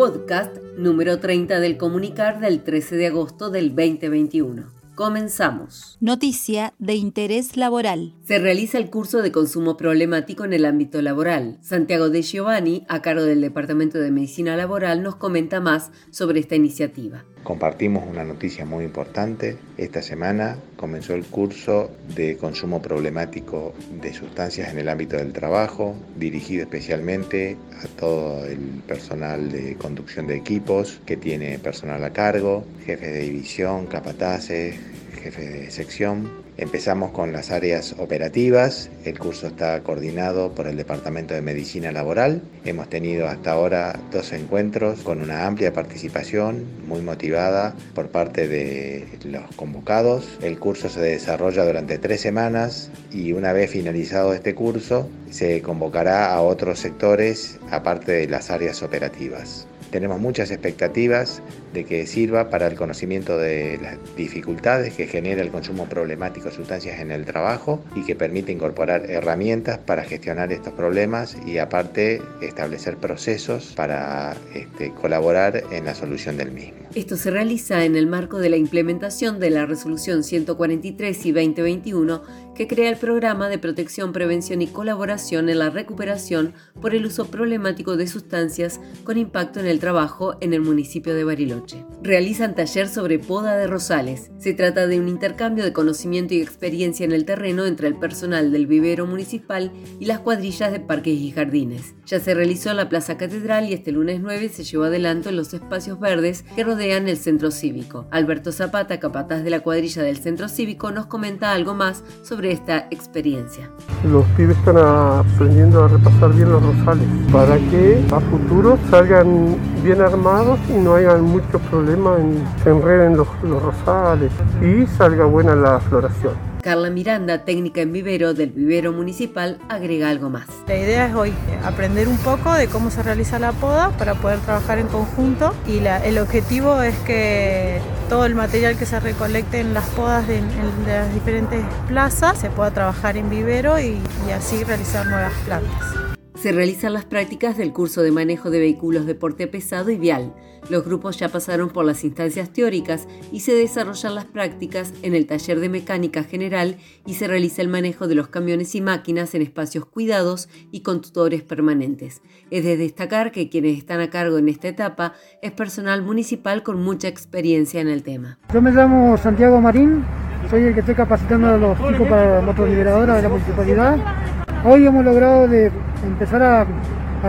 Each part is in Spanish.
podcast número 30 del comunicar del 13 de agosto del 2021. Comenzamos. Noticia de interés laboral. Se realiza el curso de consumo problemático en el ámbito laboral. Santiago de Giovanni, a cargo del Departamento de Medicina Laboral, nos comenta más sobre esta iniciativa. Compartimos una noticia muy importante. Esta semana comenzó el curso de consumo problemático de sustancias en el ámbito del trabajo, dirigido especialmente a todo el personal de conducción de equipos que tiene personal a cargo, jefes de división, capataces, jefe de sección. Empezamos con las áreas operativas. El curso está coordinado por el Departamento de Medicina Laboral. Hemos tenido hasta ahora dos encuentros con una amplia participación, muy motivada por parte de los convocados. El curso se desarrolla durante tres semanas y una vez finalizado este curso se convocará a otros sectores aparte de las áreas operativas. Tenemos muchas expectativas de que sirva para el conocimiento de las dificultades que genera el consumo problemático de sustancias en el trabajo y que permite incorporar herramientas para gestionar estos problemas y aparte establecer procesos para este, colaborar en la solución del mismo. Esto se realiza en el marco de la implementación de la resolución 143 y 2021 que crea el programa de protección, prevención y colaboración en la recuperación por el uso problemático de sustancias con impacto en el trabajo en el municipio de Bariloche. noche. Realizan taller sobre poda de rosales. Se trata de un intercambio de conocimiento y experiencia en el terreno entre el personal del vivero municipal y las cuadrillas de parques y jardines. Ya se realizó en la Plaza Catedral y este lunes 9 se llevó adelante en los espacios verdes que rodean el centro cívico. Alberto Zapata, capataz de la cuadrilla del centro cívico, nos comenta algo más sobre esta experiencia. Los pibes están aprendiendo a repasar bien los rosales para que a futuro salgan bien armados y no hayan muchos problemas en se enreden los, los rosales y salga buena la floración. Carla Miranda, técnica en vivero del vivero municipal, agrega algo más. La idea es hoy aprender un poco de cómo se realiza la poda para poder trabajar en conjunto y la, el objetivo es que todo el material que se recolecte en las podas de, en, de las diferentes plazas se pueda trabajar en vivero y, y así realizar nuevas plantas. Se realizan las prácticas del curso de manejo de vehículos de porte pesado y vial. Los grupos ya pasaron por las instancias teóricas y se desarrollan las prácticas en el taller de mecánica general y se realiza el manejo de los camiones y máquinas en espacios cuidados y con tutores permanentes. Es de destacar que quienes están a cargo en esta etapa es personal municipal con mucha experiencia en el tema. Yo me llamo Santiago Marín, soy el que estoy capacitando a los chicos para motoliberadora de la municipalidad. Hoy hemos logrado de empezar a,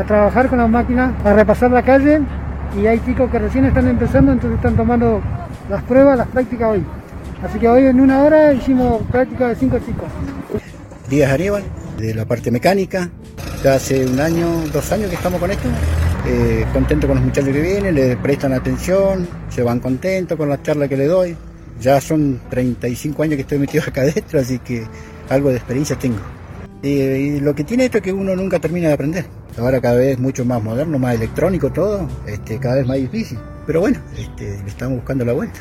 trabajar con las máquinas, a repasar la calle y hay chicos que recién están empezando, entonces están tomando las pruebas, las prácticas hoy. Así que hoy en una hora hicimos prácticas de cinco chicos. Díaz Aníbal, de la parte mecánica, ya hace un año, dos años que estamos con esto. Eh, contento con los muchachos que vienen, le prestan atención, se van contentos con la charla que le doy. Ya son 35 años que estoy metido acá adentro, así que algo de experiencia tengo. Y, lo que tiene esto es que uno nunca termina de aprender. Ahora cada vez mucho más moderno, más electrónico todo, este, cada vez más difícil. Pero bueno, este, estamos buscando la vuelta.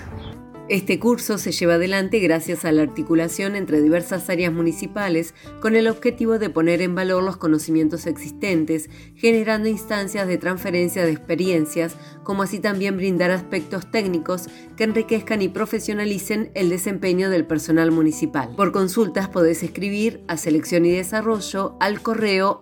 Este curso se lleva adelante gracias a la articulación entre diversas áreas municipales con el objetivo de poner en valor los conocimientos existentes, generando instancias de transferencia de experiencias, como así también brindar aspectos técnicos que enriquezcan y profesionalicen el desempeño del personal municipal. Por consultas podés escribir a Selección y Desarrollo al correo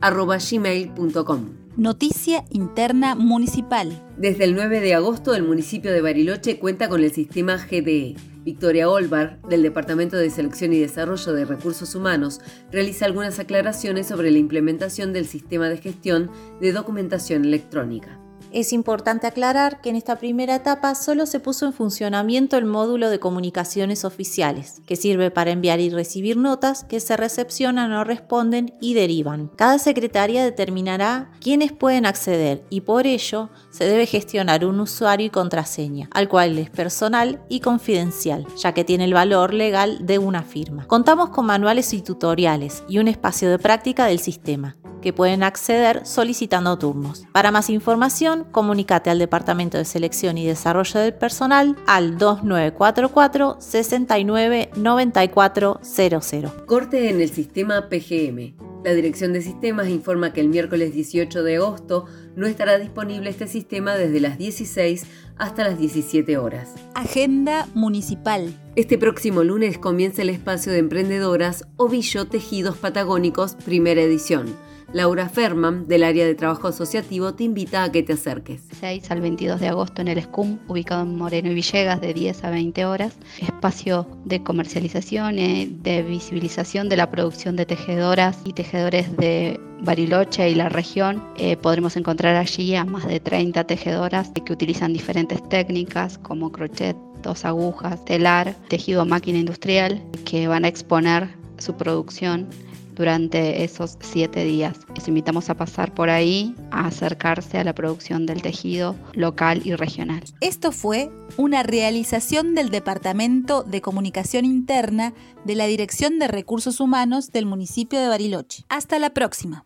aulavirtualmscb.gmail.com. Noticia interna municipal. Desde el 9 de agosto, el municipio de Bariloche cuenta con el sistema GDE. Victoria Olvar, del Departamento de Selección y Desarrollo de Recursos Humanos, realiza algunas aclaraciones sobre la implementación del sistema de gestión de documentación electrónica. Es importante aclarar que en esta primera etapa solo se puso en funcionamiento el módulo de comunicaciones oficiales, que sirve para enviar y recibir notas que se recepcionan o responden y derivan. Cada secretaría determinará quiénes pueden acceder y por ello se debe gestionar un usuario y contraseña, al cual es personal y confidencial, ya que tiene el valor legal de una firma. Contamos con manuales y tutoriales y un espacio de práctica del sistema que pueden acceder solicitando turnos. Para más información, comunícate al Departamento de Selección y Desarrollo del Personal al 2944 69 9400. Corte en el sistema PGM. La Dirección de Sistemas informa que el miércoles 18 de agosto no estará disponible este sistema desde las 16 hasta las 17 horas. Agenda Municipal. Este próximo lunes comienza el espacio de emprendedoras Ovillo Tejidos Patagónicos, primera edición. Laura Ferman, del área de trabajo asociativo, te invita a que te acerques. 6 al 22 de agosto en el SCUM, ubicado en Moreno y Villegas, de 10 a 20 horas. Espacio de comercialización, y de visibilización de la producción de tejedoras y tejedores de Bariloche y la región. Eh, podremos encontrar allí a más de 30 tejedoras que utilizan diferentes técnicas como crochet, dos agujas, telar, tejido a máquina industrial, que van a exponer su producción durante esos siete días. Les invitamos a pasar por ahí, a acercarse a la producción del tejido local y regional. Esto fue una realización del Departamento de Comunicación Interna de la Dirección de Recursos Humanos del municipio de Bariloche. Hasta la próxima.